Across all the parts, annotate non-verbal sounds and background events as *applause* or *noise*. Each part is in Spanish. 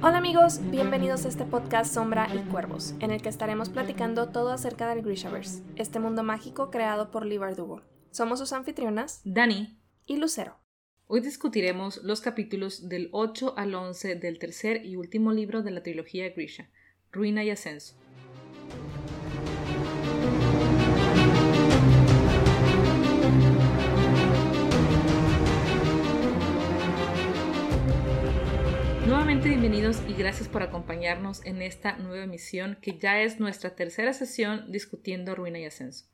Hola amigos, bienvenidos a este podcast Sombra y Cuervos, en el que estaremos platicando todo acerca del Grishaverse, este mundo mágico creado por Lee Bardugo. Somos sus anfitrionas, Dani y Lucero. Hoy discutiremos los capítulos del 8 al 11 del tercer y último libro de la trilogía Grisha, Ruina y Ascenso. Nuevamente bienvenidos y gracias por acompañarnos en esta nueva emisión que ya es nuestra tercera sesión discutiendo Ruina y Ascenso.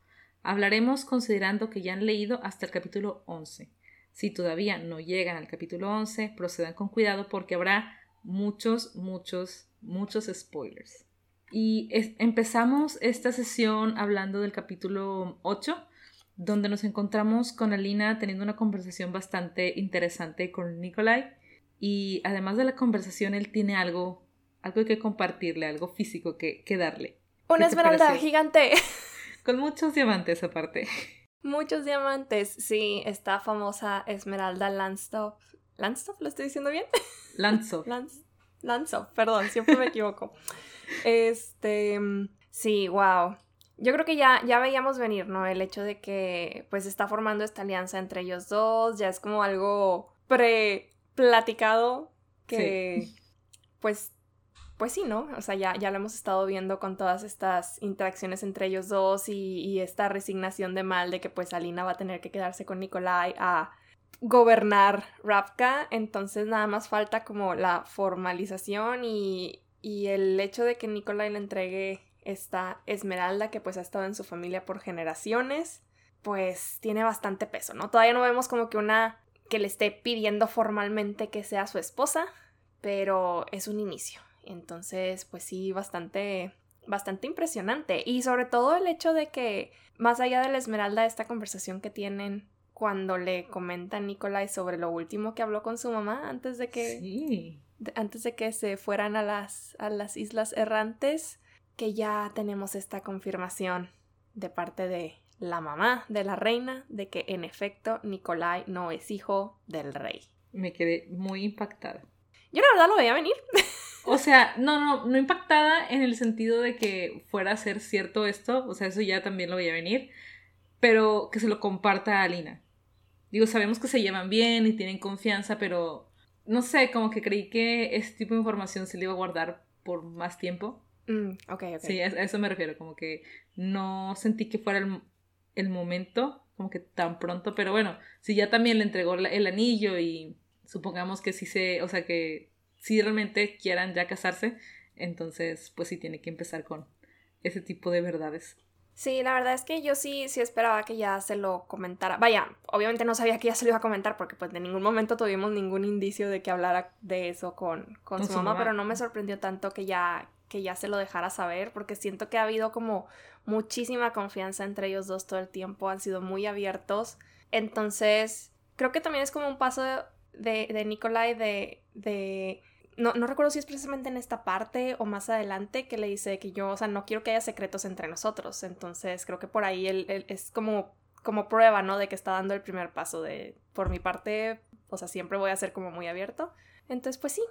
Hablaremos considerando que ya han leído hasta el capítulo 11. Si todavía no llegan al capítulo 11, procedan con cuidado porque habrá muchos, muchos, muchos spoilers. Y empezamos esta sesión hablando del capítulo 8, donde nos encontramos con Alina teniendo una conversación bastante interesante con Nikolai. Y además de la conversación, él tiene algo, algo que compartirle, algo físico que, que darle. Una esmeralda gigante. *laughs* Con muchos diamantes aparte. Muchos diamantes, sí, esta famosa Esmeralda Landstop. ¿Landstop? ¿Lo estoy diciendo bien? Landstop. *laughs* Landstop, perdón, siempre me equivoco. Este, sí, wow. Yo creo que ya, ya veíamos venir, ¿no? El hecho de que pues está formando esta alianza entre ellos dos, ya es como algo pre-platicado que *laughs* pues pues sí, ¿no? O sea, ya, ya lo hemos estado viendo con todas estas interacciones entre ellos dos y, esta resignación de mal de que pues Alina va a tener que quedarse con Nikolai a gobernar Rapka, entonces nada más falta como la formalización y, y el hecho de que Nikolai le entregue esta esmeralda que pues ha estado en su familia por generaciones, pues tiene bastante peso, ¿no? Todavía no vemos como que una que le esté pidiendo formalmente que sea su esposa, pero es un inicio. Entonces, pues sí, bastante, bastante impresionante. Y sobre todo el hecho de que, más allá de la Esmeralda, esta conversación que tienen cuando le comenta a Nicolai sobre lo último que habló con su mamá antes de que. antes de que se fueran a las, a las Islas Errantes, que ya tenemos esta confirmación de parte de la mamá de la reina de que en efecto Nicolai no es hijo del rey. Me quedé muy impactada. Yo la verdad lo veía venir. O sea, no, no, no impactada en el sentido de que fuera a ser cierto esto, o sea, eso ya también lo veía venir, pero que se lo comparta a Alina. Digo, sabemos que se llevan bien y tienen confianza, pero no sé, como que creí que este tipo de información se le iba a guardar por más tiempo. Mm, ok, ok. Sí, a, eso me refiero, como que no sentí que fuera el, momento, como que tan pronto, pero bueno, si ya también le entregó el anillo y supongamos que sí se, o sea, que si realmente quieran ya casarse, entonces pues sí tiene que empezar con ese tipo de verdades. Sí, la verdad es que yo sí, sí esperaba que ya se lo comentara. Vaya, obviamente no sabía que ya se lo iba a comentar porque pues de ningún momento tuvimos ningún indicio de que hablara de eso con, con, su, mamá, pero no me sorprendió tanto que ya, que ya se lo dejara saber porque siento que ha habido como muchísima confianza entre ellos dos todo el tiempo, han sido muy abiertos. Entonces, creo que también es como un paso de, de Nikolai de, de no, no, recuerdo si es precisamente en esta parte o más adelante que le dice que yo, o sea, no quiero que haya secretos entre nosotros. Entonces creo que por ahí él, es como, como prueba, ¿no? De que está dando el primer paso de, por mi parte, o sea, siempre voy a ser como muy abierto. Entonces, pues sí,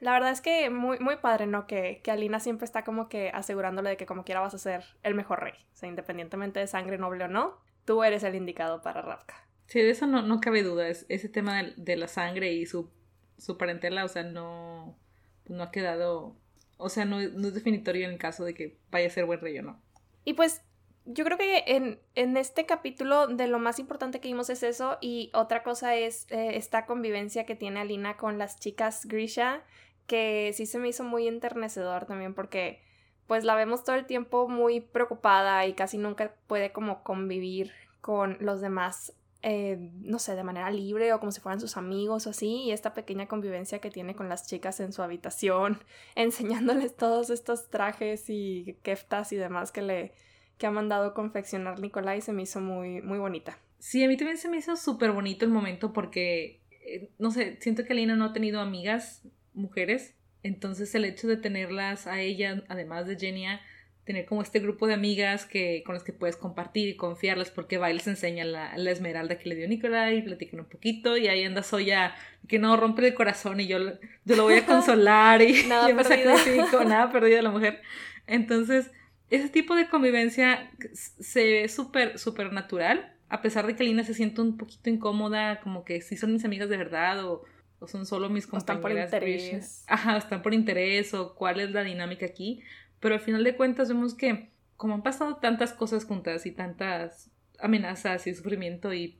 la verdad es que muy, muy padre, ¿no? Que, que Alina siempre está como que asegurándole de que como quiera vas a ser el mejor rey. O sea, independientemente de sangre noble o no, tú eres el indicado para Ravka. Sí, de eso no, no cabe duda. Es, ese tema de, de la sangre y su su parentela, o sea, no, no ha quedado, o sea, no, es definitorio en el caso de que vaya a ser buen rey o no. Y pues yo creo que en, en, este capítulo de lo más importante que vimos es eso y otra cosa es eh, esta convivencia que tiene Alina con las chicas Grisha, que sí se me hizo muy enternecedor también porque pues la vemos todo el tiempo muy preocupada y casi nunca puede como convivir con los demás eh, no sé, de manera libre o como si fueran sus amigos o así, y esta pequeña convivencia que tiene con las chicas en su habitación, *laughs* enseñándoles todos estos trajes y keftas y demás que le que ha mandado confeccionar Nicolai se me hizo muy, muy bonita. Sí, a mí también se me hizo súper bonito el momento porque, eh, no sé, siento que Alina no ha tenido amigas mujeres, entonces el hecho de tenerlas a ella, además de Genia, tener como este grupo de amigas que, con las que puedes compartir y confiarles porque va y les enseña la, la esmeralda que le dio Nicolai y platican un poquito y ahí anda Soya que no rompe el corazón y yo, yo lo voy a *laughs* consolar y nada yo me sacrifico, nada perdido la mujer. Entonces, ese tipo de convivencia se ve súper, súper natural, a pesar de que Lina se siente un poquito incómoda, como que si son mis amigas de verdad o, o son solo mis compañeras. están por interés. Ajá, están por interés o cuál es la dinámica aquí pero al final de cuentas vemos que como han pasado tantas cosas juntas y tantas amenazas y sufrimiento y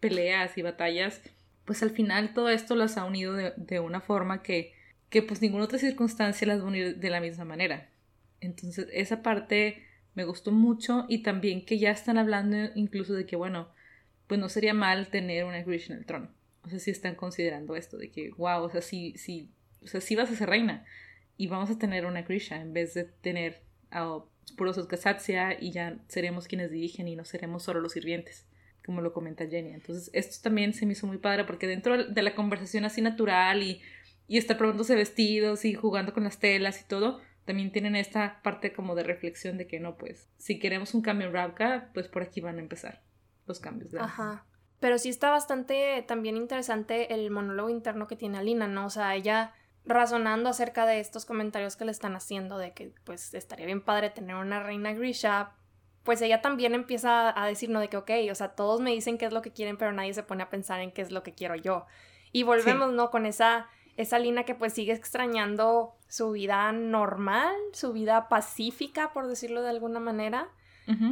peleas y batallas, pues al final todo esto las ha unido de, una forma que, que pues ninguna otra circunstancia las va a unir de la misma manera. Entonces esa parte me gustó mucho y también que ya están hablando incluso de que bueno, pues no sería mal tener una Grisha en el trono. O sea, si están considerando esto de que, wow, o sea, sí, sí, o sea, sí vas a ser reina y vamos a tener una Grisha en vez de tener a puros Oskasatsia y ya seremos quienes dirigen y no seremos solo los sirvientes, como lo comenta Jenny. Entonces, esto también se me hizo muy padre porque dentro de la conversación así natural y, y estar probándose vestidos y jugando con las telas y todo, también tienen esta parte como de reflexión de que no, pues, si queremos un cambio en Ravka, pues por aquí van a empezar los cambios. De Ajá. Pero sí está bastante también interesante el monólogo interno que tiene Alina, ¿no? O sea, ella razonando acerca de estos comentarios que le están haciendo de que pues estaría bien padre tener una reina Grisha, pues ella también empieza a decir, no, de que, ok, o sea, todos me dicen qué es lo que quieren, pero nadie se pone a pensar en qué es lo que quiero yo. Y volvemos, ¿no? Con esa, esa Lina que pues sigue extrañando su vida normal, su vida pacífica, por decirlo de alguna manera.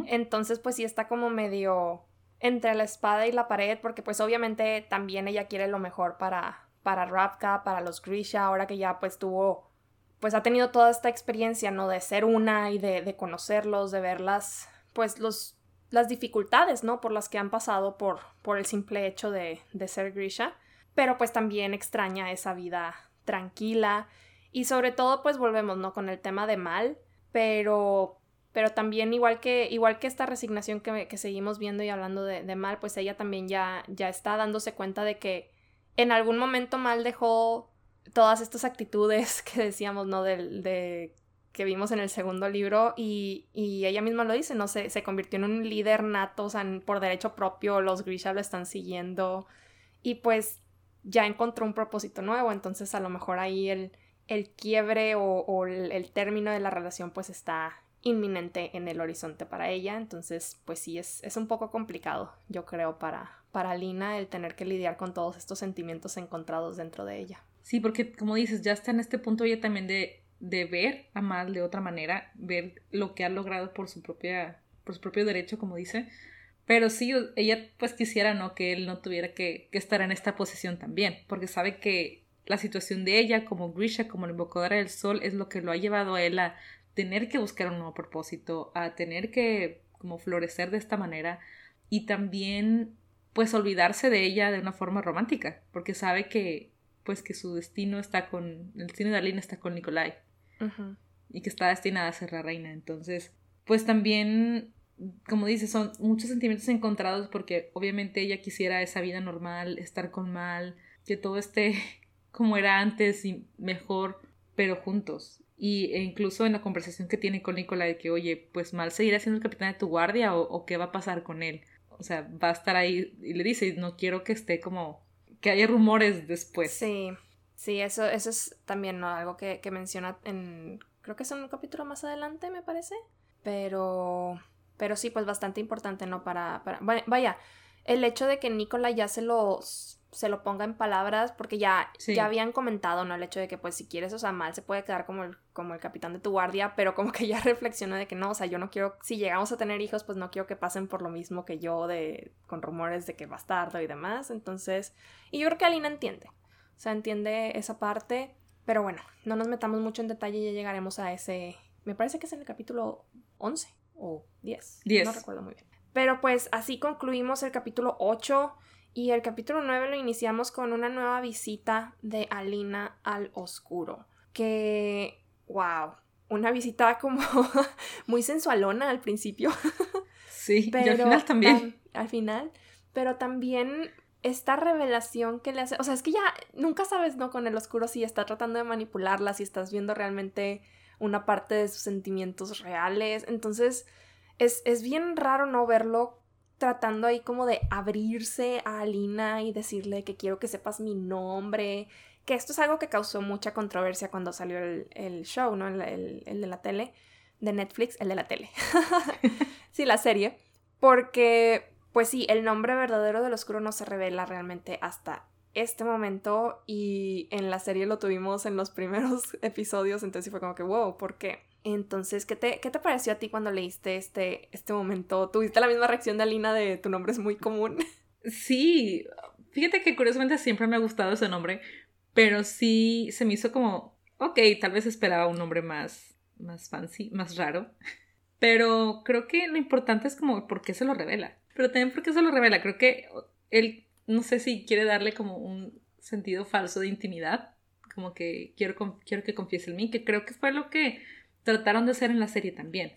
Entonces, pues sí está como medio entre la espada y la pared, porque pues obviamente también ella quiere lo mejor para, para Ravka, para los Grisha, ahora que ya pues tuvo, pues ha tenido toda esta experiencia, ¿no? De ser una y de, conocerlos, de ver las, pues los, las dificultades, ¿no? Por las que han pasado por, por el simple hecho de, de ser Grisha, pero pues también extraña esa vida tranquila y sobre todo pues volvemos, ¿no? Con el tema de mal, pero pero también igual que, igual que esta resignación que, que seguimos viendo y hablando de, mal, pues ella también ya, ya está dándose cuenta de que en algún momento mal dejó todas estas actitudes *laughs* que decíamos, ¿no? De, de que vimos en el segundo libro y, y, ella misma lo dice, ¿no? Se, se convirtió en un líder nato, o sea, por derecho propio, los Grisha lo están siguiendo y pues ya encontró un propósito nuevo, entonces a lo mejor ahí el, el quiebre o, o el, el, término de la relación pues está inminente en el horizonte para ella, entonces pues sí, es, es un poco complicado, yo creo, para, para Lina el tener que lidiar con todos estos sentimientos encontrados dentro de ella. Sí, porque como dices, ya está en este punto ella también de, de ver a Mal de otra manera, ver lo que ha logrado por su propia, por su propio derecho, como dice. Pero sí, ella pues quisiera, ¿no? Que él no tuviera que, que estar en esta posición también, porque sabe que la situación de ella como Grisha, como la invocadora del sol, es lo que lo ha llevado a él a tener que buscar un nuevo propósito, a tener que como florecer de esta manera y también pues olvidarse de ella de una forma romántica, porque sabe que pues que su destino está con, el destino de Alina está con Nikolai y que está destinada a ser la reina. Entonces, pues también, como dice, son muchos sentimientos encontrados porque obviamente ella quisiera esa vida normal, estar con Mal, que todo esté *laughs* como era antes y mejor, pero juntos. Y e incluso en la conversación que tiene con Nikolai de que, oye, pues Mal seguirá siendo el capitán de tu guardia o, qué va a pasar con él o sea, va a estar ahí y le dice, no quiero que esté como, que haya rumores después. Sí, sí, eso, eso es también algo que, menciona en, creo que es un capítulo más adelante, me parece, pero, pero sí, pues bastante importante, ¿no? Para, para, vaya, el hecho de que Nicola ya se los se lo ponga en palabras, porque ya, ya habían comentado, ¿no? El hecho de que, pues, si quieres, o sea, mal se puede quedar como el, como el capitán de tu guardia, pero como que ya *laughs* reflexiona de que no, o sea, yo no quiero, si llegamos a tener hijos, pues no quiero que pasen por lo mismo que yo, de, con rumores de que bastardo y demás, entonces, y yo creo que Alina entiende, o sea, entiende esa parte, pero bueno, no nos metamos mucho en detalle, ya llegaremos a ese, me parece que es en el capítulo 11 o 10, 10. no recuerdo muy bien. Pero pues así concluimos el capítulo 8. Y el capítulo 9 lo iniciamos con una nueva visita de Alina al oscuro. Que, wow, una visita como *laughs* muy sensualona al principio. *laughs* Sí, pero, y al final también. al final, pero también esta revelación que le hace, o sea, es que ya nunca sabes, ¿no? Con el oscuro si está tratando de manipularla, si estás viendo realmente una parte de sus sentimientos reales. Entonces, es, es bien raro no verlo tratando ahí como de abrirse a Alina y decirle que quiero que sepas mi nombre, que esto es algo que causó mucha controversia cuando salió el, show, ¿no? El, de la tele, de Netflix, el de la tele. *laughs* sí, la serie. Porque, pues sí, el nombre verdadero del oscuro no se revela realmente hasta este momento y en la serie lo tuvimos en los primeros *laughs* episodios, entonces fue como que, wow, ¿por qué? Entonces, ¿qué te, ¿qué te pareció a ti cuando leíste este, este momento? ¿Tuviste la misma reacción de Alina de tu nombre es muy común? *laughs* Sí, fíjate que curiosamente siempre me ha gustado ese nombre, pero sí se me hizo como, ok, tal vez esperaba un nombre más, más fancy, más raro. *laughs* Pero creo que lo importante es como por qué se lo revela. Pero también por qué se lo revela. Creo que él, no sé si quiere darle como un sentido falso de intimidad. Como que quiero, quiero que confiese en mí, que creo que fue lo que trataron de hacer en la serie también.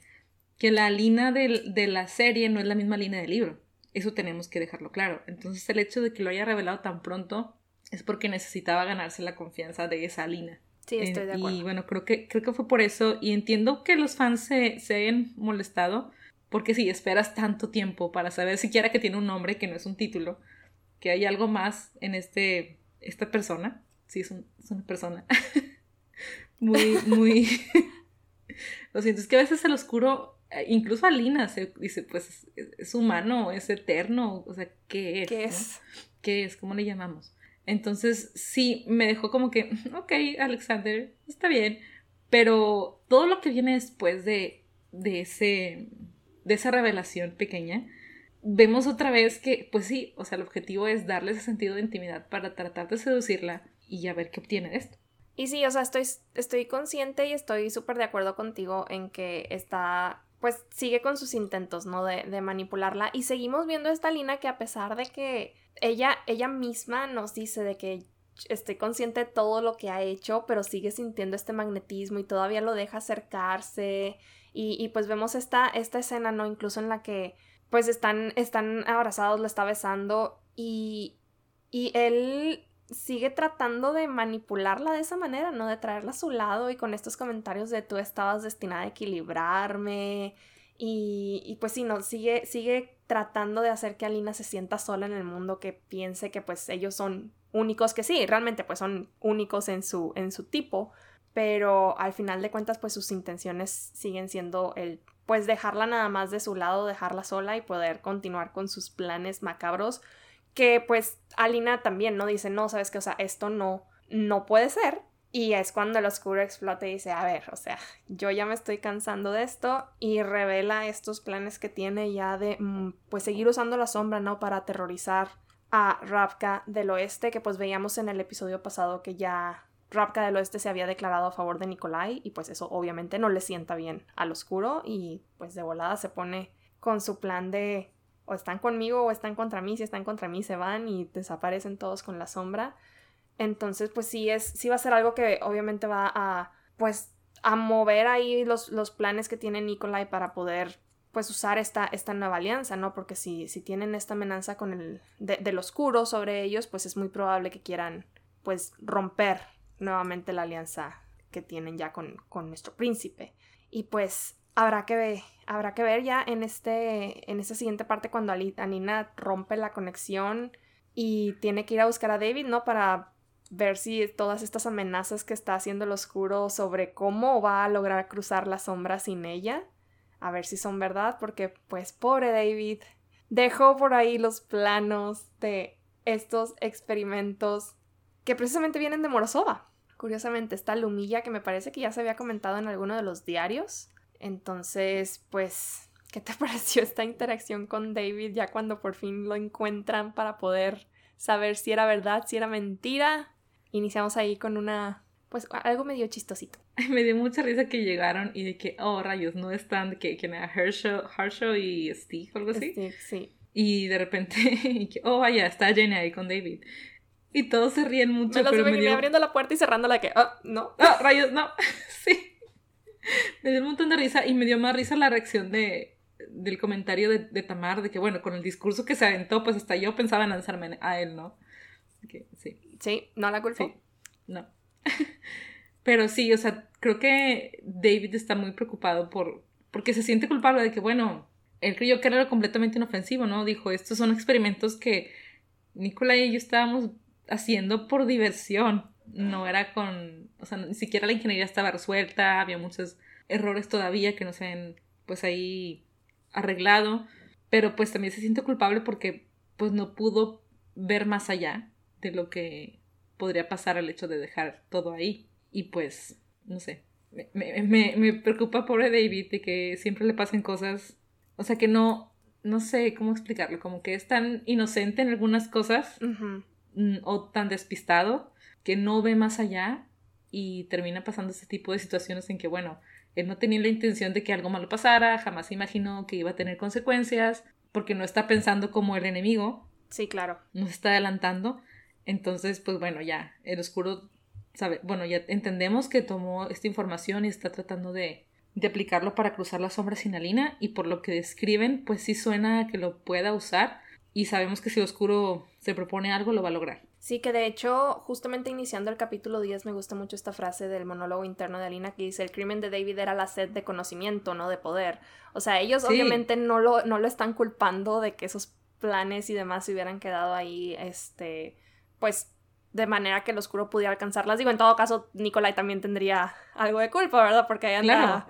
Que la línea de, de la serie no es la misma línea del libro. Eso tenemos que dejarlo claro. Entonces el hecho de que lo haya revelado tan pronto es porque necesitaba ganarse la confianza de esa Lina. Sí, estoy de acuerdo. Y bueno, creo que, creo que fue por eso. Y entiendo que los fans se, se hayan molestado. Porque si esperas tanto tiempo para saber siquiera que tiene un nombre, que no es un título, que hay algo más en este, esta persona. Sí, es, es una persona. *laughs* muy, muy... *laughs* Lo siento, es que a veces el oscuro, eh, incluso Alina se dice, pues es, humano, es eterno, o sea, ¿qué es? ¿Qué es? ¿Qué es? ¿Cómo le llamamos? Entonces sí, me dejó como que, ok, Alexander, está bien, pero todo lo que viene después de, de, ese, de esa revelación pequeña, vemos otra vez que, pues sí, o sea, el objetivo es darle ese sentido de intimidad para tratar de seducirla y ya ver qué obtiene de esto. Y sí, o sea, estoy, estoy consciente y estoy súper de acuerdo contigo en que está, pues sigue con sus intentos, ¿no? De, de manipularla. Y seguimos viendo esta Lina que a pesar de que ella, ella misma nos dice de que estoy consciente de todo lo que ha hecho, pero sigue sintiendo este magnetismo y todavía lo deja acercarse. Y, y pues vemos esta, esta escena, ¿no? Incluso en la que pues están, están abrazados, lo está besando y, y él sigue tratando de manipularla de esa manera, ¿no? De traerla a su lado y con estos comentarios de tú estabas destinada a equilibrarme y, pues sí, no, sigue, sigue tratando de hacer que Alina se sienta sola en el mundo, que piense que pues ellos son únicos, que sí, realmente pues son únicos en su, en su tipo, pero al final de cuentas pues sus intenciones siguen siendo el pues dejarla nada más de su lado, dejarla sola y poder continuar con sus planes macabros, que pues Alina también, ¿no? Dice, no, sabes que, o sea, esto no, no puede ser, y es cuando el oscuro explota y dice, a ver, o sea, yo ya me estoy cansando de esto y revela estos planes que tiene ya de, mm, pues, seguir usando la sombra, ¿no? Para aterrorizar a Ravka del Oeste, que pues veíamos en el episodio pasado que ya Ravka del Oeste se había declarado a favor de Nikolai y pues eso obviamente no le sienta bien al oscuro y pues de volada se pone con su plan de o están conmigo o están contra mí, si están contra mí se van y desaparecen todos con la sombra. Entonces, pues sí es, sí va a ser algo que obviamente va a, pues, a mover ahí los, los planes que tiene Nikolai para poder, pues, usar esta, esta nueva alianza, ¿no? Porque si, si tienen esta amenaza con el, de, del oscuro sobre ellos, pues es muy probable que quieran, pues, romper nuevamente la alianza que tienen ya con, con nuestro príncipe. Y pues habrá que ver, habrá que ver ya en este, en esta siguiente parte cuando Anina rompe la conexión y tiene que ir a buscar a David, ¿no? Para ver si todas estas amenazas que está haciendo el oscuro sobre cómo va a lograr cruzar la sombra sin ella, a ver si son verdad, porque pues pobre David dejó por ahí los planos de estos experimentos que precisamente vienen de Morozova. Curiosamente, esta Lumilla que me parece que ya se había comentado en alguno de los diarios. Entonces, pues, ¿qué te *laughs* pareció esta interacción con David ya cuando por fin lo encuentran para poder saber si era verdad, si era mentira? iniciamos ahí con una, pues algo medio chistosito. *laughs* Me dio mucha risa que llegaron y de que, oh rayos, no están, que, que era Herschel, y Steve o algo así. Steve, sí. Y de repente, y *laughs* que, oh vaya, está Jenny ahí con David. Y todos se ríen mucho. Me pero me dio... abriendo la puerta y cerrando la que, oh, no. Oh, rayos, no. sí. *laughs* Me dio un montón de risa y me dio más risa la reacción de, del comentario de, de, Tamar, de que bueno, con el discurso que se aventó, pues hasta yo pensaba en lanzarme a él, ¿no? sí. Sí, no la culpo. no. *laughs* Pero sí, o sea, creo que David está muy preocupado por, porque se siente culpable de que, bueno, él creyó que era completamente inofensivo, ¿no? Dijo, estos son experimentos que Nicola y yo estábamos haciendo por diversión. No era con, o sea, ni siquiera la ingeniería estaba resuelta, había muchos errores todavía que no se han, pues ahí arreglado, pero pues también se siente culpable porque pues no pudo ver más allá de lo que podría pasar al hecho de dejar todo ahí. Y pues, no sé, me, me, me preocupa pobre David de que siempre le pasen cosas, o sea, que no, no sé cómo explicarlo, como que es tan inocente en algunas cosas o tan despistado que no ve más allá y termina pasando ese tipo de situaciones en que, bueno, él no tenía la intención de que algo malo pasara, jamás imaginó que iba a tener consecuencias, porque no está pensando como el enemigo. Sí, claro. No está adelantando. Entonces, pues bueno, ya, el oscuro sabe, bueno, ya entendemos que tomó esta información y está tratando de, de aplicarlo para cruzar la sombra sinalina y por lo que describen, pues sí suena que lo pueda usar y sabemos que si el oscuro se propone algo, lo va a lograr. Sí, que de hecho, justamente iniciando el capítulo 10 me gusta mucho esta frase del monólogo interno de Alina que dice, el crimen de David era la sed de conocimiento, no de poder. O sea, ellos obviamente no lo, no lo están culpando de que esos planes y demás se hubieran quedado ahí, este, pues de manera que el oscuro pudiera alcanzarlas. Digo, en todo caso, Nicolai también tendría algo de culpa, ¿verdad? Porque ahí anda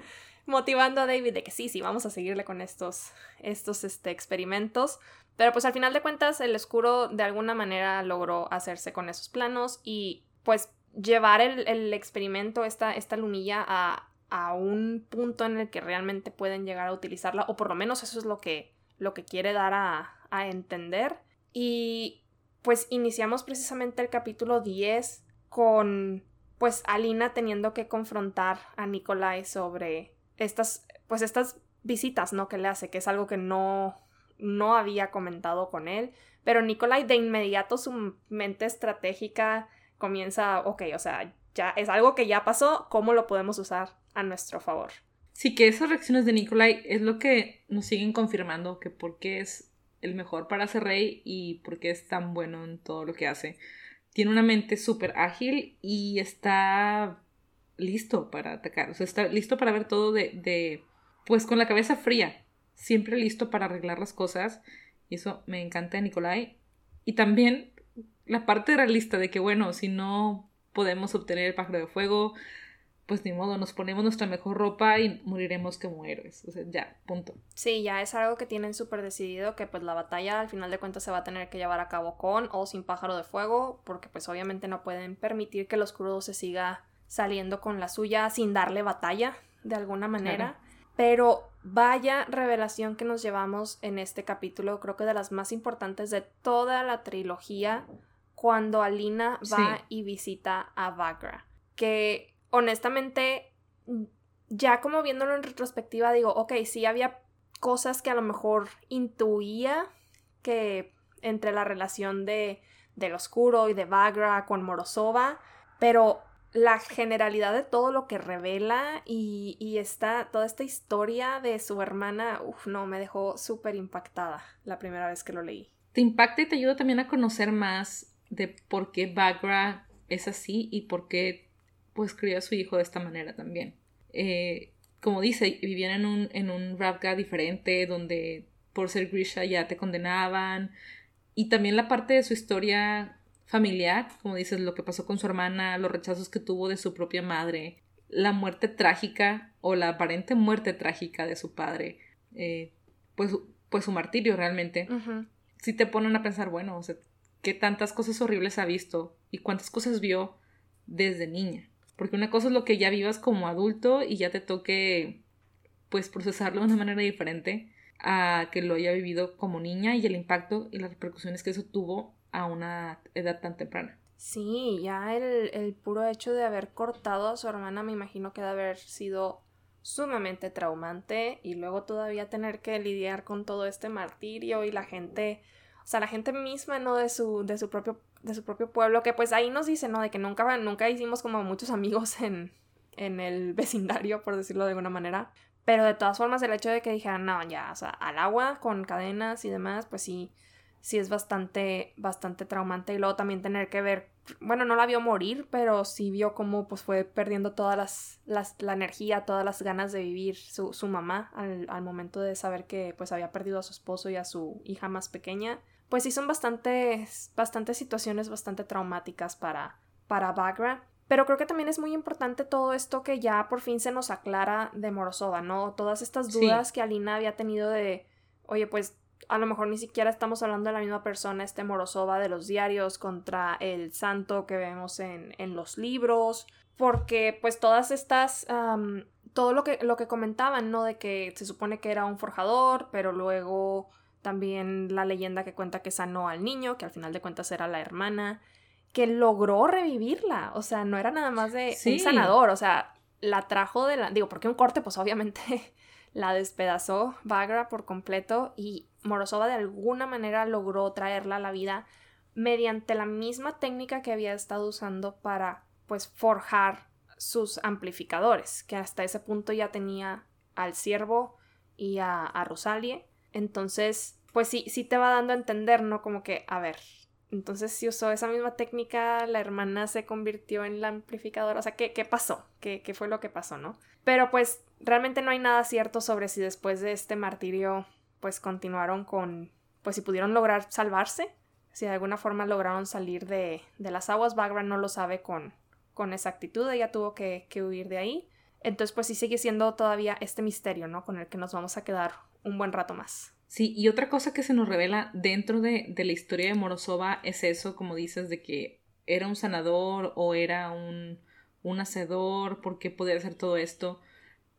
motivando a David de que sí, sí, vamos a seguirle con estos, estos este, experimentos. Pero pues al final de cuentas, el oscuro de alguna manera logró hacerse con esos planos y pues llevar el, experimento, esta, esta lunilla, a, a, un punto en el que realmente pueden llegar a utilizarla, o por lo menos eso es lo que, lo que quiere dar a, a entender. Y pues iniciamos precisamente el capítulo 10 con pues Alina teniendo que confrontar a Nikolai sobre estas pues estas visitas, ¿no? que le hace, que es algo que no no había comentado con él, pero Nikolai de inmediato su mente estratégica comienza, ok, o sea, ya es algo que ya pasó, ¿cómo lo podemos usar a nuestro favor? Sí, que esas reacciones de Nikolai es lo que nos siguen confirmando que por qué es el mejor para ser rey y porque es tan bueno en todo lo que hace. Tiene una mente súper ágil y está listo para atacar. O sea, está listo para ver todo de, pues con la cabeza fría. Siempre listo para arreglar las cosas. Y eso me encanta de Nicolai. Y también la parte realista de que, bueno, si no podemos obtener el pájaro de fuego, pues ni modo, nos ponemos nuestra mejor ropa y moriremos como héroes. O sea, ya, punto. Sí, ya es algo que tienen súper decidido que pues la batalla al final de cuentas se va a tener que llevar a cabo con o sin pájaro de fuego, porque pues obviamente no pueden permitir que los crudos se siga saliendo con la suya sin darle batalla de alguna manera. Pero vaya revelación que nos llevamos en este capítulo, creo que de las más importantes de toda la trilogía, cuando Alina va y visita a Vagra. Que honestamente, ya como viéndolo en retrospectiva, digo, ok, sí había cosas que a lo mejor intuía que entre la relación de del oscuro y de Bagra con Morozova, pero la generalidad de todo lo que revela y, y está toda esta historia de su hermana, uff, no, me dejó súper impactada la primera vez que lo leí. Te impacta y te ayuda también a conocer más de por qué Bagra es así y por qué pues crió a su hijo de esta manera también. Eh, como dice, vivían en un, en un Ravka diferente, donde por ser Grisha ya te condenaban. Y también la parte de su historia familiar, como dices, lo que pasó con su hermana, los rechazos que tuvo de su propia madre, la muerte trágica o la aparente muerte trágica de su padre, eh, pues, pues su martirio realmente. Si te ponen a pensar, bueno, o sea, qué tantas cosas horribles ha visto y cuántas cosas vio desde niña. Porque una cosa es lo que ya vivas como adulto y ya te toque pues procesarlo de una manera diferente a que lo haya vivido como niña y el impacto y las repercusiones que eso tuvo a una edad tan temprana. Sí, ya el, el puro hecho de haber cortado a su hermana me imagino que debe haber sido sumamente traumante y luego todavía tener que lidiar con todo este martirio y la gente, o sea, la gente misma, ¿no? De su, de su propio de su propio pueblo, que pues ahí nos dice, ¿no? De que nunca, nunca hicimos como muchos amigos en, en el vecindario, por decirlo de alguna manera. Pero de todas formas, el hecho de que dijeran, no, ya, o sea, al agua, con cadenas y demás, pues sí, sí es bastante, bastante traumante. Y luego también tener que ver, bueno, no la vio morir, pero sí vio cómo pues fue perdiendo todas las, las la energía, todas las ganas de vivir su, su mamá al, al, momento de saber que pues había perdido a su esposo y a su hija más pequeña. Pues sí son bastantes, bastantes situaciones bastante traumáticas para, para Bagra. Pero creo que también es muy importante todo esto que ya por fin se nos aclara de Morozova, ¿no? Todas estas dudas que Alina había tenido de, oye, pues a lo mejor ni siquiera estamos hablando de la misma persona, este Morozova de los diarios contra el santo que vemos en, en los libros, porque pues todas estas, todo lo que, lo que comentaban, ¿no? De que se supone que era un forjador, pero luego también la leyenda que cuenta que sanó al niño, que al final de cuentas era la hermana, que logró revivirla, o sea, no era nada más de un sanador, o sea, la trajo de la, digo, porque un corte pues obviamente *laughs* la despedazó Bagra por completo y Morozova de alguna manera logró traerla a la vida mediante la misma técnica que había estado usando para pues forjar sus amplificadores, que hasta ese punto ya tenía al siervo y a, a Rosalie. Entonces, pues sí, sí te va dando a entender, ¿no? Como que, a ver, entonces si usó esa misma técnica, la hermana se convirtió en la amplificadora. O sea, ¿qué, qué pasó? ¿Qué, ¿Qué, fue lo que pasó, no? Pero pues realmente no hay nada cierto sobre si después de este martirio pues continuaron con, pues si pudieron lograr salvarse, si de alguna forma lograron salir de, de las aguas, Bagra no lo sabe con, con exactitud, ella tuvo que, que huir de ahí. Entonces pues sí sigue siendo todavía este misterio, ¿no? Con el que nos vamos a quedar un buen rato más. Sí, y otra cosa que se nos revela dentro de, de la historia de Morozova es eso, como dices, de que era un sanador o era un, un hacedor, ¿por qué podía hacer todo esto?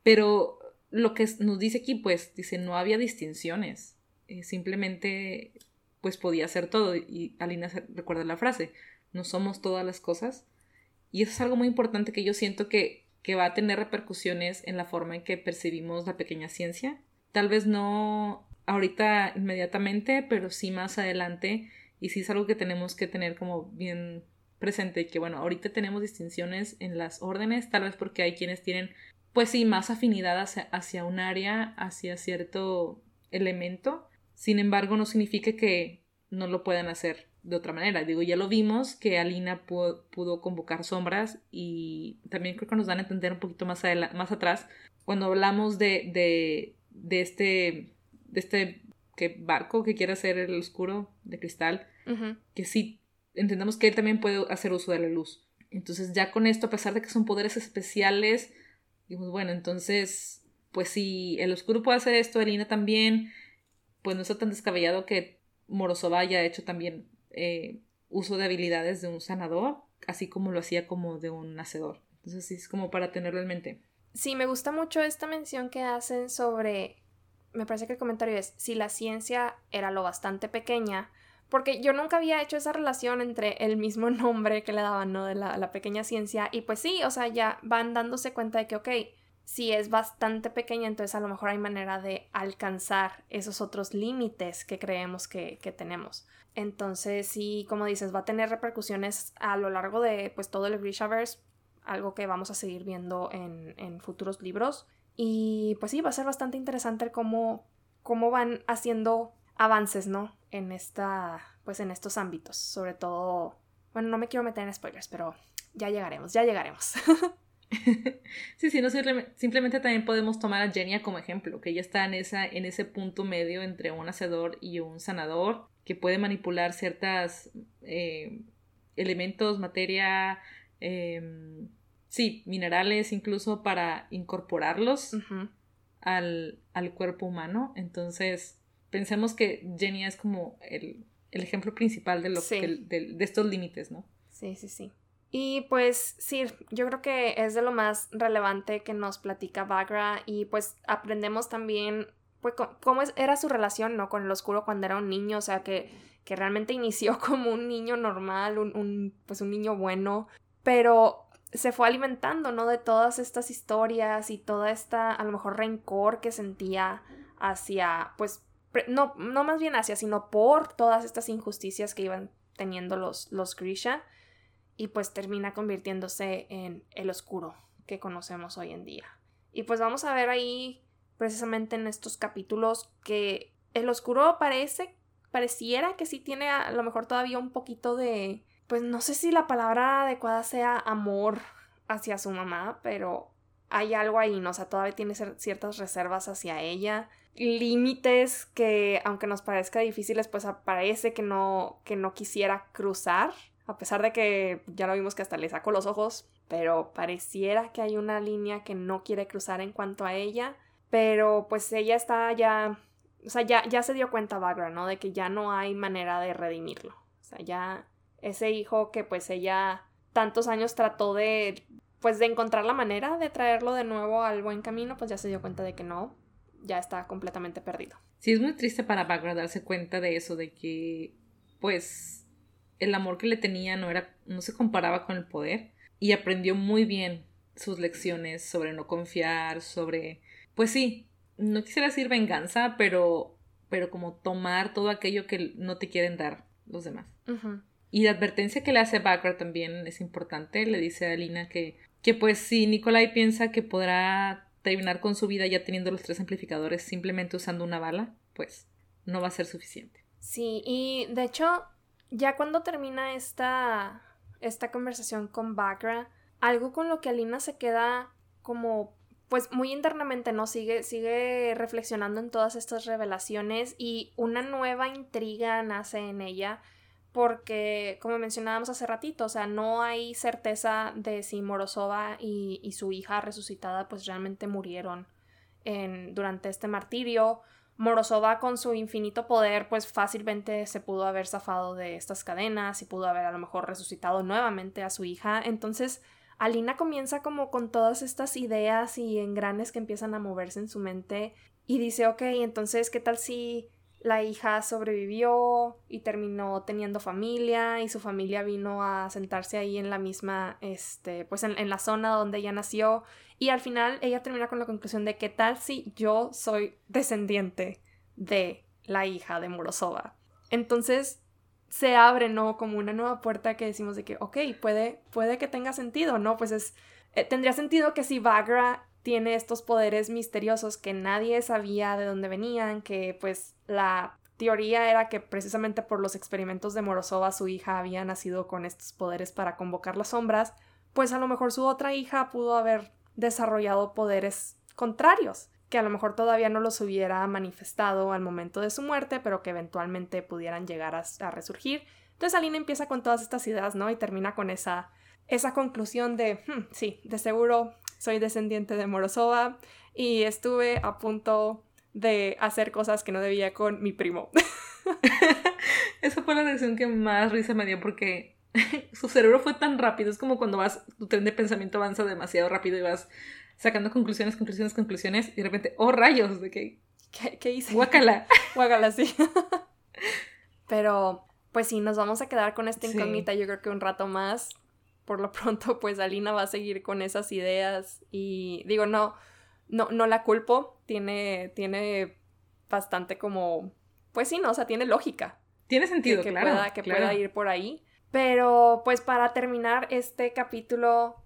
Pero lo que nos dice aquí, pues, dice, no había distinciones. Eh, simplemente, pues, podía hacer todo. Y Alina recuerda la frase, no somos todas las cosas. Y eso es algo muy importante que yo siento que, que va a tener repercusiones en la forma en que percibimos la pequeña ciencia. Tal vez no ahorita inmediatamente, pero sí más adelante. Y sí es algo que tenemos que tener como bien presente, que bueno, ahorita tenemos distinciones en las órdenes, tal vez porque hay quienes tienen pues sí, más afinidad hacia, un área, hacia cierto elemento. Sin embargo, no significa que no lo puedan hacer de otra manera. Digo, ya lo vimos que Alina pudo, convocar sombras y también creo que nos dan a entender un poquito más, más atrás cuando hablamos de, de, de este, de este que barco que quiere hacer el oscuro de cristal, que sí, entendemos que él también puede hacer uso de la luz. Entonces ya con esto, a pesar de que son poderes especiales, Dijimos, bueno, entonces, pues si el oscuro puede hacer esto, Elina también, pues no está tan descabellado que Morozova haya hecho también eh, uso de habilidades de un sanador, así como lo hacía como de un nacedor. Entonces sí, es como para tenerlo en mente. Sí, me gusta mucho esta mención que hacen sobre, me parece que el comentario es, si la ciencia era lo bastante pequeña, porque yo nunca había hecho esa relación entre el mismo *laughs* nombre que le daban, ¿no? De la, pequeña ciencia. Y pues sí, o sea, ya van dándose cuenta de que, ok, si es bastante pequeña, entonces a lo mejor hay manera de alcanzar esos otros límites que creemos que, tenemos. Entonces, sí, como dices, va a tener repercusiones a lo largo de pues todo el Grishaverse, algo que vamos a seguir viendo en, en futuros libros. Y pues sí, va a ser bastante interesante cómo, cómo van haciendo avances, ¿no? En esta, pues en estos ámbitos, sobre todo, bueno, no me quiero meter en spoilers, pero ya llegaremos, ya llegaremos. *laughs* sí, sí, no, simplemente también podemos tomar a Genia como ejemplo, que ella está en, esa, en ese punto medio entre un hacedor y un sanador, que puede manipular ciertos eh, elementos, materia, em, sí, minerales incluso para incorporarlos al, al cuerpo humano. Entonces, pensemos que Jenny es como el, ejemplo principal de, lo de, estos límites, ¿no? Sí, sí, sí. Y pues sí, yo creo que es de lo más relevante que nos platica Bagra y pues aprendemos también pues cómo era su relación, ¿no? Con el oscuro cuando era un niño, o sea, que, que realmente inició *laughs* como un niño normal, un, un, pues un niño bueno, pero se fue alimentando, ¿no? De todas estas historias y toda esta, a lo mejor, rencor que sentía hacia, pues, no, no más bien hacia, sino por todas estas injusticias que iban teniendo los, los Grisha, y pues termina convirtiéndose en el oscuro que conocemos hoy en día. Y pues vamos a ver ahí, precisamente en estos capítulos, que el oscuro parece, pareciera que sí tiene a lo mejor todavía un poquito de, pues no sé si la palabra adecuada sea amor hacia su mamá, pero hay algo ahí, ¿no? O sea, todavía tiene ciertas reservas hacia ella, límites que, aunque nos parezca difíciles, pues parece que no, que no quisiera cruzar, a pesar de que ya lo vimos que hasta le sacó los ojos, pero pareciera que hay una línea que no quiere cruzar en cuanto a ella, pero pues ella está ya, o sea, ya, ya se dio cuenta Bagra, ¿no? De que ya no hay manera de redimirlo, o sea, ya ese hijo que pues ella tantos años trató de pues de encontrar la manera de traerlo de nuevo al buen camino, pues ya se dio cuenta de que no, ya está completamente perdido. Sí, es muy triste para Bagra darse cuenta de eso, de que pues el amor que le tenía no era, no se comparaba con el poder y aprendió muy bien sus lecciones sobre no confiar, sobre, pues sí, no quisiera decir venganza, pero, pero como tomar todo aquello que no te quieren dar los demás. Y la advertencia que le hace Bagra también es importante, le dice a Alina que que pues si Nikolai piensa que podrá terminar con su vida ya teniendo los tres amplificadores simplemente usando una bala, pues no va a ser suficiente. Sí, y de hecho, ya cuando termina esta, esta conversación con Bagra, algo con lo que Alina se queda como pues muy internamente, ¿no? Sigue, sigue reflexionando en todas estas revelaciones y una nueva intriga nace en ella porque, como mencionábamos hace ratito, o sea, no hay certeza de si Morozova y, su hija resucitada pues realmente murieron en, durante este martirio. Morozova con su infinito poder pues fácilmente se pudo haber zafado de estas cadenas y pudo haber a lo mejor resucitado nuevamente a su hija. Entonces, Alina comienza como con todas estas ideas y engranes que empiezan a moverse en su mente y dice, ok, entonces, ¿qué tal si la hija sobrevivió y terminó teniendo familia y su familia vino a sentarse ahí en la misma, este, pues en, la zona donde ella nació y al final ella termina con la conclusión de que tal si yo soy descendiente de la hija de Morozova. Entonces se abre, ¿no? Como una nueva puerta que decimos de que, ok, puede, puede que tenga sentido, ¿no? Pues es, eh, tendría sentido que si Bagra tiene estos poderes misteriosos que nadie sabía de dónde venían, que pues la teoría era que precisamente por los experimentos de Morozova su hija había nacido con estos poderes para convocar las sombras, pues a lo mejor su otra hija pudo haber desarrollado poderes contrarios, que a lo mejor todavía no los hubiera manifestado al momento de su muerte, pero que eventualmente pudieran llegar a, resurgir. Entonces Alina empieza con todas estas ideas, ¿no? Y termina con esa, esa conclusión de, hmm, sí, de seguro soy descendiente de Morozova y estuve a punto de hacer cosas que no debía con mi primo. *laughs* Esa fue la reacción que más risa me dio porque *laughs* su cerebro fue tan rápido. Es como cuando vas, tu tren de pensamiento avanza demasiado rápido y vas sacando conclusiones, conclusiones, conclusiones y de repente, oh rayos, de que... ¿Qué, hice? Guácala. *laughs* Guácala, sí. Pero, pues sí, nos vamos a quedar con esta incógnita yo creo que un rato más por lo pronto, pues Alina va a seguir con esas ideas y digo, no, no, no la culpo, tiene, tiene bastante como, pues sí, no, o sea, tiene lógica. Tiene sentido, que, claro, pueda, que pueda ir por ahí. Pero, pues para terminar este capítulo,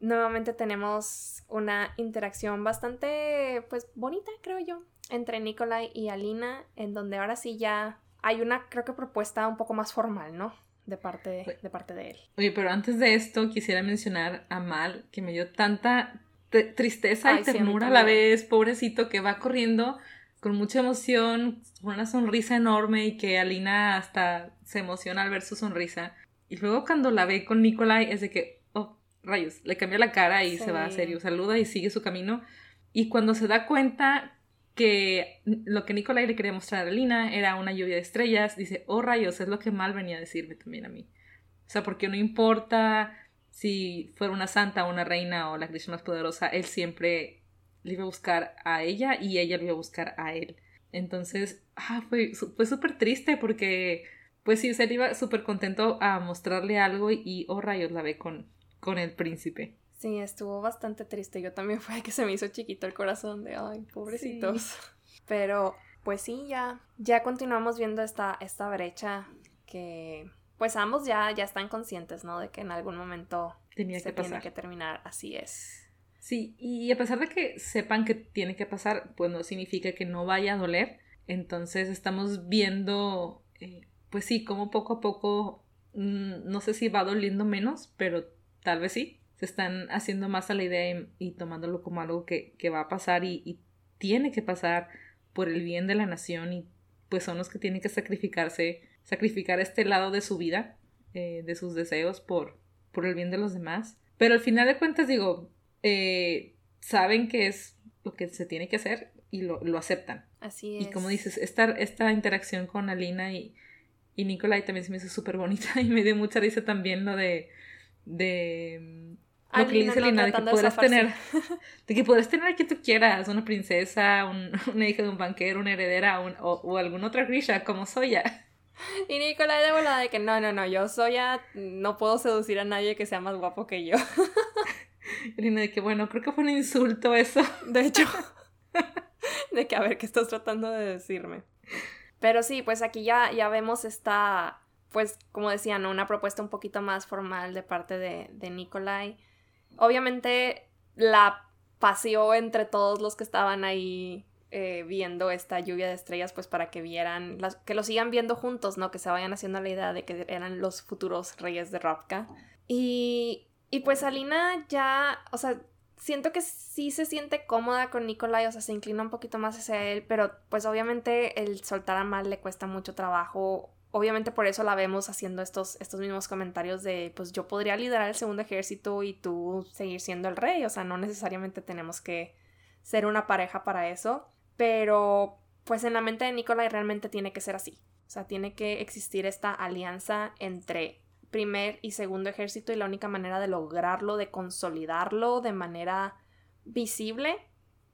nuevamente tenemos una interacción bastante, pues bonita, creo yo, entre Nikolai y Alina, en donde ahora sí ya hay una, creo que propuesta un poco más formal, ¿no? de parte, de parte de él. Oye, pero antes de esto quisiera mencionar a Mal, que me dio tanta tristeza y ternura a la vez, pobrecito, que va corriendo con mucha emoción, con una sonrisa enorme y que Alina hasta se emociona al ver su sonrisa. Y luego cuando la ve con Nikolai es de que, oh, rayos, le cambia la cara y se va a serio, saluda y sigue su camino. Y cuando se da cuenta que lo que Nicolai le quería mostrar a Lina era una lluvia de estrellas, dice, oh rayos, es lo que mal venía a decirme también a mí. O sea, porque no importa si fuera una santa o una reina o la Krishna más poderosa, él siempre le iba a buscar a ella y ella le iba a buscar a él. Entonces, ah, fue súper triste porque, pues sí, se iba súper contento a mostrarle algo y, oh rayos, la ve con, con el príncipe. Sí, estuvo bastante triste. Yo también fue que se me hizo chiquito el corazón de, ay, pobrecitos. *laughs* Pero, pues sí, ya, ya continuamos viendo esta, esta brecha que, pues ambos ya, ya están conscientes, ¿no? De que en algún momento Tenía se que tiene que terminar. Así es. Sí, y a pesar de que sepan que tiene que pasar, pues no significa que no vaya a doler. Entonces estamos viendo eh, pues sí, como poco a poco, mm, no sé si va doliendo menos, pero tal vez sí, se están haciendo más a la idea y, tomándolo como algo que, va a pasar y, tiene que pasar por el bien de la nación y pues son los que tienen que sacrificarse, sacrificar este lado de su vida, eh, de sus deseos por, por el bien de los demás. Pero al final de cuentas digo, eh, saben que es lo que se tiene que hacer y lo, lo aceptan. Así es. Y como dices, esta, esta interacción con Alina y, y Nicolai también se me hizo súper bonita *laughs* y me dio mucha risa también lo de... de lo que dice Alina, *laughs* de que podrás tener, de que podrás tener a quien tú quieras, una princesa, un, *laughs* una hija de un banquero, una heredera o, o, alguna otra Grisha como Soya. Y Nicolai de volada de que no, no, no, yo Soya no puedo seducir a nadie que sea más guapo que yo. *laughs* Alina de que bueno, creo que fue un insulto eso. *laughs* De hecho. *laughs* de que a ver qué estás tratando de decirme. Pero sí, pues aquí ya, ya vemos esta, pues como decía, ¿no? Una propuesta un poquito más formal de parte de, de Nikolai. Obviamente la paseó entre todos los que estaban ahí eh, viendo esta lluvia de estrellas, pues para que vieran, que lo sigan viendo juntos, ¿no? Que se vayan haciendo la idea de que eran los futuros reyes de Ravka. Y, y pues Alina ya, o sea, siento que sí se siente cómoda con Nikolai, o sea, se inclina un poquito más hacia él, pero pues obviamente el soltar a Mal le cuesta mucho trabajo. Obviamente por eso la vemos haciendo estos, estos mismos comentarios de, pues yo podría liderar el segundo ejército y tú seguir siendo el rey, o sea, no necesariamente tenemos que ser una pareja para eso, pero pues en la mente de Nikolai realmente tiene que ser así, o sea, tiene que existir esta alianza entre primer y segundo ejército y la única manera de lograrlo, de consolidarlo de manera visible,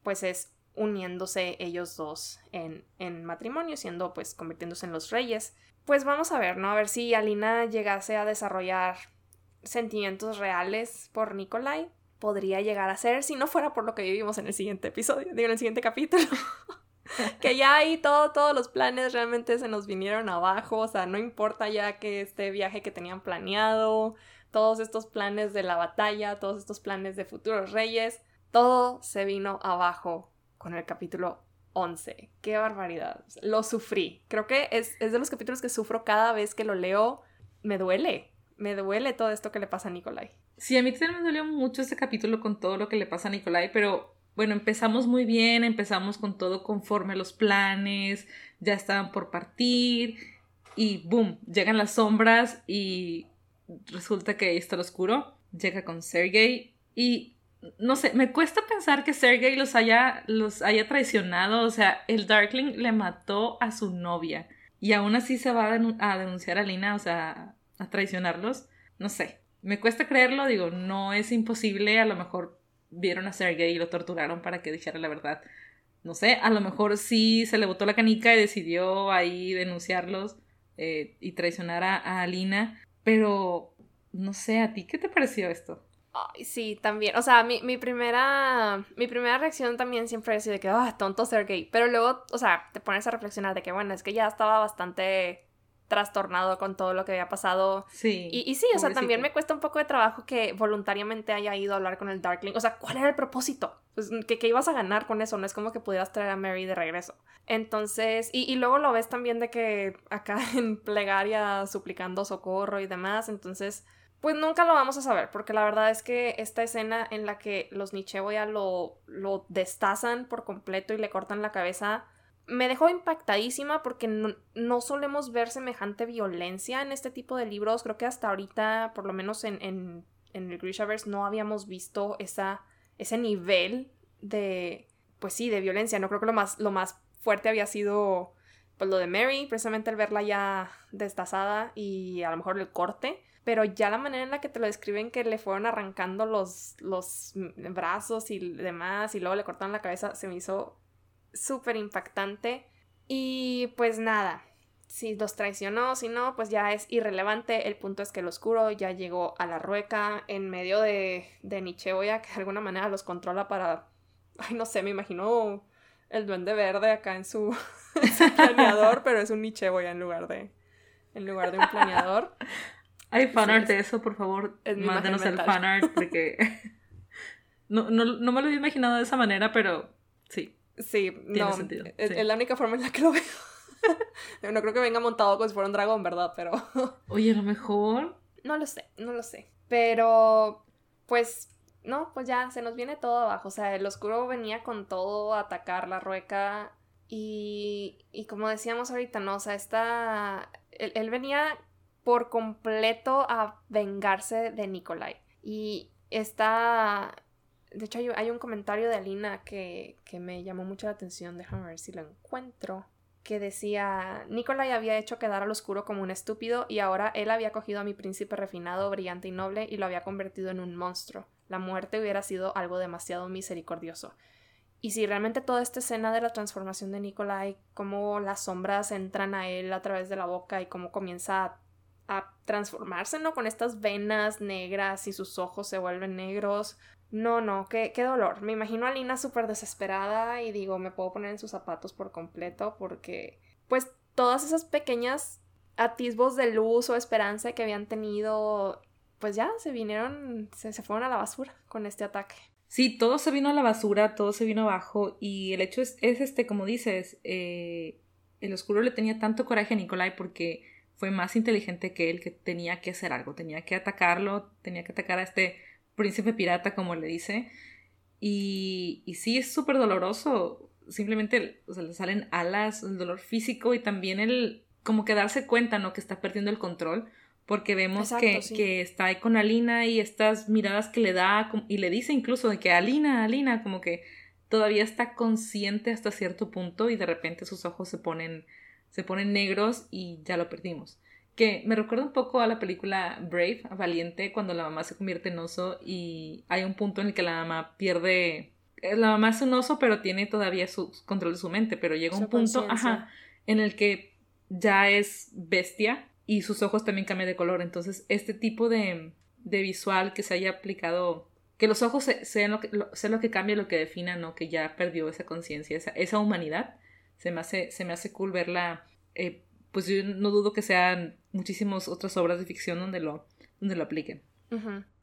pues es uniéndose ellos dos en, en matrimonio, siendo pues convirtiéndose en los reyes. Pues vamos a ver, ¿no? A ver si Alina llegase a desarrollar sentimientos reales por Nikolai. Podría llegar a ser, si no fuera por lo que vivimos en el siguiente episodio, digo, en el siguiente capítulo. *laughs* que ya ahí todo, todos los planes realmente se nos vinieron abajo, o sea, no importa ya que este viaje que tenían planeado, todos estos planes de la batalla, todos estos planes de futuros reyes, todo se vino abajo con el capítulo 11. Qué barbaridad. Lo sufrí. Creo que es, es de los capítulos que sufro cada vez que lo leo. Me duele. Me duele todo esto que le pasa a Nikolai. Sí, a mí también me dolió mucho este capítulo con todo lo que le pasa a Nikolai, pero bueno, empezamos muy bien, empezamos con todo conforme a los planes, ya estaban por partir y boom, llegan las sombras y resulta que ahí está el oscuro, llega con Sergey y no sé, me cuesta pensar que Sergey los haya, los haya traicionado, o sea, el Darkling le mató a su novia y aún así se va a, denunciar a Lina, o sea, a traicionarlos, no sé, me cuesta creerlo, digo, no es imposible, a lo mejor vieron a Sergey y lo torturaron para que dijera la verdad. No sé, a lo mejor sí se le botó la canica y decidió ahí denunciarlos eh, y traicionar a, Alina, pero no sé, ¿a ti qué te pareció esto? Ay, sí, también. O sea, mi, mi, primera. Mi primera reacción también siempre ha sido de que, ah, tonto Sergey. Pero luego, o sea, te pones a reflexionar de que, bueno, es que ya estaba bastante trastornado con todo lo que había pasado. Sí. Y, sí, o sea, también me cuesta un poco de trabajo que voluntariamente haya ido a hablar con el Darkling. O sea, ¿cuál era el propósito? Pues, ¿qué, ibas a ganar con eso? No es como que pudieras traer a Mary de regreso. Entonces, y, y luego lo ves también de que acá *laughs* en plegaria suplicando socorro y demás. Entonces, pues nunca lo vamos a saber, porque la verdad es que esta escena en la que los ya lo, lo destazan por completo y le cortan la cabeza me dejó impactadísima porque no, solemos ver semejante violencia en este tipo de libros. Creo que hasta ahorita, por lo menos en, en, en el Grishaverse, no habíamos visto esa, ese nivel de, pues sí, de violencia. No creo que lo más, lo más fuerte había sido pues lo de Mary, precisamente el verla ya destazada y a lo mejor el corte. Pero ya la manera en la que te lo describen que le fueron arrancando los, los brazos y demás y luego le cortaron la cabeza, se me hizo súper impactante. Y pues nada, si los traicionó, si no, pues ya es irrelevante. El punto es que el oscuro ya llegó a la rueca en medio de, de Nicheboya, que de alguna manera los controla para. Ay, no sé, me imagino el duende verde acá en su, *laughs* planeador, pero es un Nicheboya en lugar de. En lugar de un planeador. *laughs* Hay fanart de eso, por favor. Mándenos el fanart porque. *laughs* no, no, no me lo había imaginado de esa manera, pero sí. Sí, no, Es, la única forma en la que lo veo. *laughs* no creo que venga montado como si fuera un dragón, ¿verdad? Pero... *laughs* Oye, a lo mejor... No lo sé, no lo sé. Pero, pues, no, pues ya se nos viene todo abajo. O sea, el oscuro venía con todo a atacar la rueca. Y, y como decíamos ahorita, ¿no? O sea, esta... Él, venía por completo a vengarse de Nikolai. Y está... De hecho, hay, un comentario de Alina que, que me llamó mucho la atención. Déjame ver si lo encuentro que decía, Nicolai había hecho quedar al oscuro como un estúpido y ahora él había cogido a mi príncipe refinado, brillante y noble y lo había convertido en un monstruo. La muerte hubiera sido algo demasiado misericordioso. Y si realmente toda esta escena de la transformación de Nicolai, cómo las sombras entran a él a través de la boca y cómo comienza a, a transformarse, ¿no? Con estas venas negras y sus ojos se vuelven negros, no, no, qué, qué dolor. Me imagino a Lina súper desesperada y digo, me puedo poner en sus zapatos por completo porque, pues, todas esas pequeñas atisbos de luz o esperanza que habían tenido, pues ya se vinieron, se, se fueron a la basura con este ataque. Sí, todo se vino a la basura, todo se vino abajo y el hecho es, es este, como dices, eh, el oscuro le tenía tanto coraje a Nikolai porque fue más inteligente que él, que tenía que hacer algo, tenía que atacarlo, tenía que atacar a este príncipe pirata, como le dice. Y, y sí, es súper doloroso. Simplemente o sea, le salen alas, el dolor físico y también el como que darse cuenta, ¿no? Que está perdiendo el control. Porque vemos que, que, está ahí con Alina y estas miradas que le da y le dice incluso de que Alina, Alina, como que todavía está consciente hasta cierto punto y de repente sus ojos se ponen, se ponen negros y ya lo perdimos que me recuerda un poco a la película Brave, Valiente, cuando la mamá se convierte en oso y hay un punto en el que la mamá pierde... Eh, la mamá es un oso, pero tiene todavía su control de su mente, pero llega un punto ajá, en el que ya es bestia y sus ojos también cambian de color. Entonces, este tipo de, de visual que se haya aplicado, que los ojos sean lo que, sea lo que cambie, lo que defina, ¿no? Que ya perdió esa conciencia, esa, esa, humanidad. Se me hace, se me hace cool verla eh, pues yo no dudo que sean muchísimas otras obras de ficción donde lo, donde lo apliquen.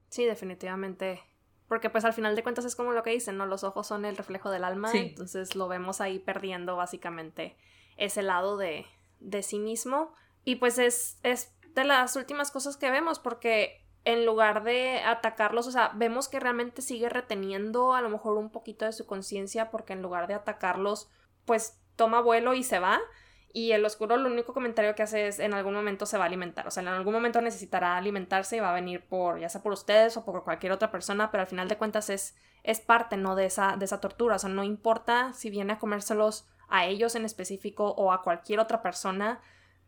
Sí, definitivamente. Porque pues al final de cuentas es como lo que dicen, ¿no? Los ojos son el reflejo del alma, entonces lo vemos ahí perdiendo básicamente ese lado de, de sí mismo. Y pues es, es de las últimas cosas que vemos, porque en lugar de atacarlos, o sea, vemos que realmente sigue reteniendo a lo mejor un poquito de su conciencia, porque en lugar de atacarlos, pues toma vuelo y se va. Y el oscuro lo único comentario que hace es en algún momento se va a alimentar. O sea, en algún momento necesitará alimentarse y va a venir por, ya sea por ustedes o por cualquier otra persona, pero al final de cuentas es, es parte, ¿no? De esa, de esa tortura. O sea, no importa si viene a comérselos a ellos en específico o a cualquier otra persona,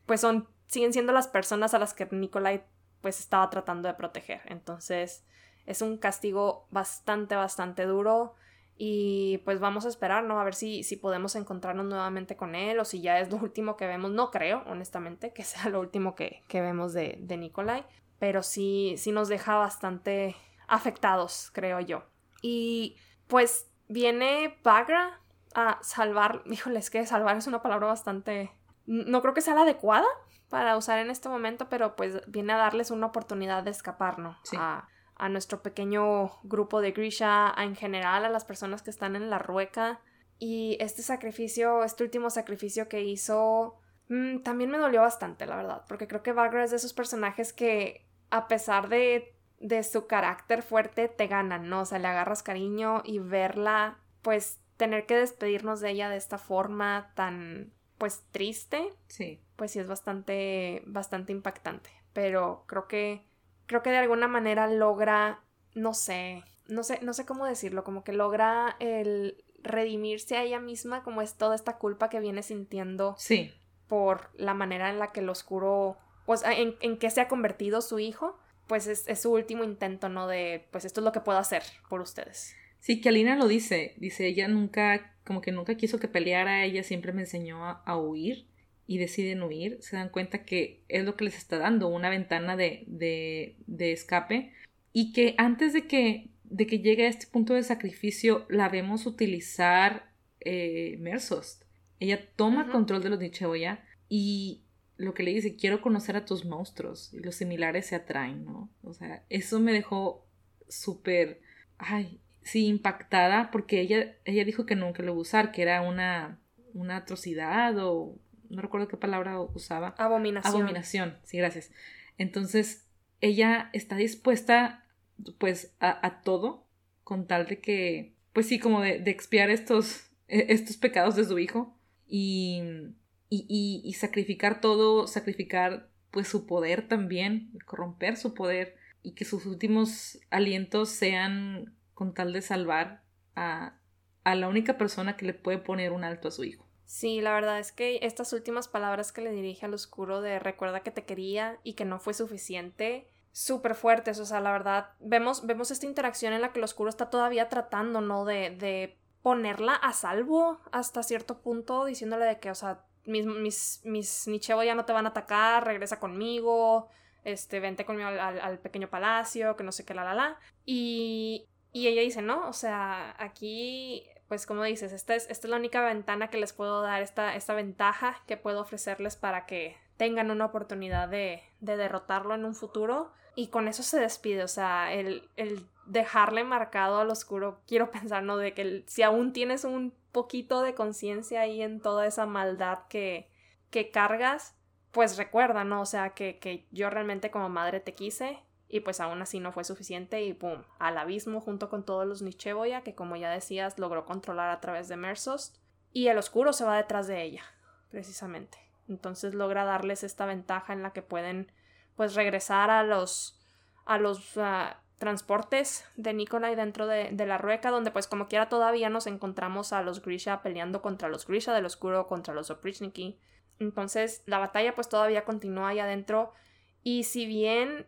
pues son, siguen siendo las personas a las que Nikolai pues estaba tratando de proteger. Entonces, es un castigo bastante, bastante duro. Y pues vamos a esperar, ¿no? A ver si, si podemos encontrarnos nuevamente con él o si ya es lo último que vemos. No creo, honestamente, que *laughs* sea lo último que, vemos de, de Nikolai. Pero sí, sí nos deja bastante afectados, creo yo. Y pues viene Bagra a salvar. Híjole, es que salvar es una palabra bastante. No creo que sea la adecuada para usar en este momento, pero pues viene a darles una oportunidad de escapar, ¿no? Sí a nuestro pequeño grupo de Grisha, en general a las personas que están en la rueca. Y este sacrificio, este último sacrificio que hizo, mm, también me dolió bastante, la verdad, porque creo que Bagra es de esos personajes que, a pesar de, de su carácter fuerte, te ganan, ¿no? O sea, le agarras cariño y verla, pues, tener que despedirnos de ella de esta forma tan, pues, triste. Sí. Pues sí, es bastante, bastante impactante. Pero creo que creo que de alguna manera logra, no sé, no sé, no sé cómo decirlo, como que logra el redimirse a ella misma, como es toda esta culpa que viene sintiendo sí. por la manera en la que el oscuro, pues en, en que se ha convertido su hijo, pues es, es, su último intento, ¿no? De, pues esto es lo que puedo hacer por ustedes. Sí, que Alina lo dice, dice, ella nunca, como que nunca quiso que peleara, ella siempre me enseñó a huir y deciden huir, se dan cuenta que es lo que les está dando, una ventana de, de, de escape y que antes de que, de que llegue a este punto de sacrificio la vemos utilizar eh, Mersost. Ella toma control de los Nicheoya y lo que le dice, quiero conocer a tus monstruos y los similares se atraen, ¿no? O sea, eso me dejó súper, ay, sí, impactada porque ella, ella dijo que nunca lo iba a usar, que era una, una atrocidad o no recuerdo qué palabra usaba. Abominación. Abominación, sí, gracias. Entonces, ella está dispuesta, pues, a, todo con tal de que, pues sí, como de, expiar estos, e, estos pecados de su hijo y, y, y, sacrificar todo, sacrificar, pues, su poder también, corromper su poder y que sus últimos alientos sean con tal de salvar a, a la única persona que le puede poner un alto a su hijo. Sí, la verdad es que estas últimas palabras que le dirige al oscuro de recuerda que te quería y que no fue suficiente, súper fuertes, o sea, la verdad, vemos, vemos esta interacción en la que el oscuro está todavía tratando, ¿no? De, de ponerla a salvo hasta cierto punto, diciéndole de que, o sea, mis, mis, mis ya no te van a atacar, regresa conmigo, este, vente conmigo al, al, pequeño palacio, que no sé qué, la, la, la. Y, y ella dice, no, o sea, aquí pues como dices, esta es, esta es la única ventana que les puedo dar, esta, esta ventaja que puedo ofrecerles para que tengan una oportunidad de, de derrotarlo en un futuro. Y con eso se despide, o sea, el, el dejarle marcado al oscuro, quiero pensar, ¿no? De que si aún tienes un poquito de conciencia ahí en toda esa maldad que, que cargas, pues recuerda, ¿no? O sea, que, que yo realmente como madre te quise y pues aún así no fue suficiente y ¡pum! al abismo junto con todos los Nicheboya que como ya decías logró controlar a través de Mersost y el oscuro se va detrás de ella precisamente entonces logra darles esta ventaja en la que pueden pues regresar a los a los ah, transportes de Nikolai dentro de, de, la rueca donde pues como quiera todavía nos encontramos a los Grisha peleando contra los Grisha del oscuro contra los Oprichniki entonces la batalla pues todavía continúa ahí adentro y si bien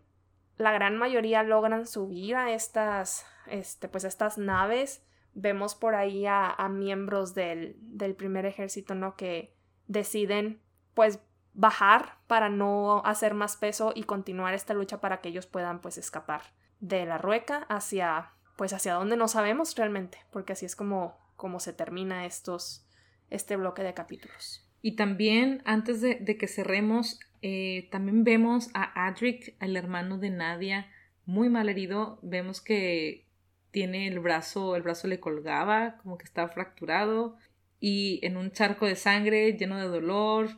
la gran mayoría logran subir a estas, este, pues estas naves. Vemos por ahí a, miembros del, del, primer ejército, ¿no? Que deciden, pues, bajar para no hacer más peso y continuar esta lucha para que ellos puedan, pues, escapar de la rueca hacia, pues, hacia donde no sabemos realmente, porque así es como, como se termina estos, este bloque de capítulos. Y también, antes de, de que cerremos, eh, también vemos a Adric, el hermano de Nadia, muy mal herido. Vemos que tiene el brazo, el brazo le colgaba, como que estaba fracturado y en un charco de sangre, lleno de dolor.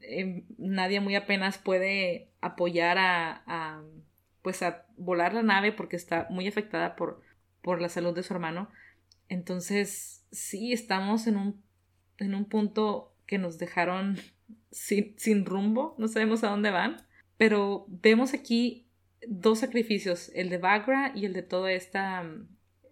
Eh, Nadia muy apenas puede apoyar a, a, pues a volar la nave porque está muy afectada por, por la salud de su hermano. Entonces, sí, estamos en un, en un punto que nos dejaron *laughs* sin, rumbo, no sabemos a dónde van, pero vemos aquí dos sacrificios, el de Bagra y el de todo este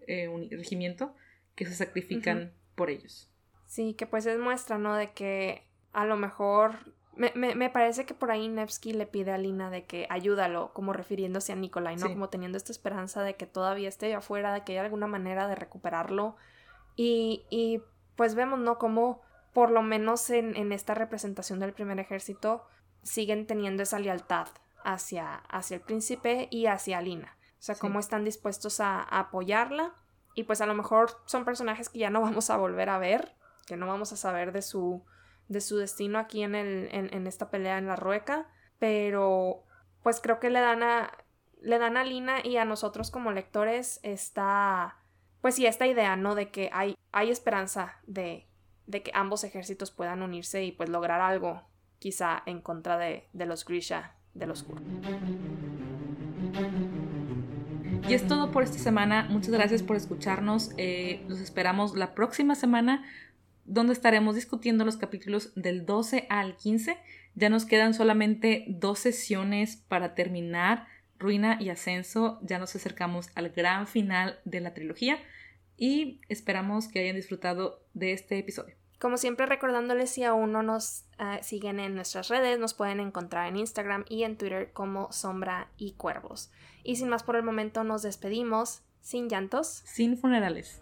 regimiento que se sacrifican por ellos. Sí, que pues es muestra, ¿no? De que a lo mejor me, me, parece que por ahí Nevsky le pide a Lina de que ayúdalo, como refiriéndose a Nikolai, ¿no? Como teniendo esta esperanza de que todavía esté afuera, de que haya alguna manera de recuperarlo. Y, y pues vemos, ¿no? Como por lo menos en, esta representación del primer ejército, siguen teniendo esa lealtad hacia, hacia el príncipe y hacia Lina. O sea, cómo están dispuestos a, apoyarla. Y pues a lo mejor son personajes que ya no *laughs* vamos a volver a ver, que no vamos a saber de su, de su destino aquí en, el, en, esta pelea en la rueca. Pero pues creo que le dan a, le dan a Lina y a nosotros como lectores esta, pues sí, esta idea, ¿no? De que hay, hay esperanza de, de que ambos ejércitos puedan unirse y pues lograr algo quizá en contra de, los Grisha del Oscuro. Y es todo por esta semana. Muchas gracias por escucharnos. Eh, los esperamos la próxima semana donde estaremos discutiendo los capítulos del 12 al 15. Ya nos quedan solamente dos sesiones para terminar Ruina y Ascenso. Ya nos acercamos al gran final de la trilogía y esperamos que hayan disfrutado de este episodio. Como siempre recordándoles si aún no nos eh, siguen en nuestras redes, nos pueden encontrar en Instagram y en Twitter como Sombra y Cuervos. Y sin más por el momento nos despedimos, sin llantos, sin funerales.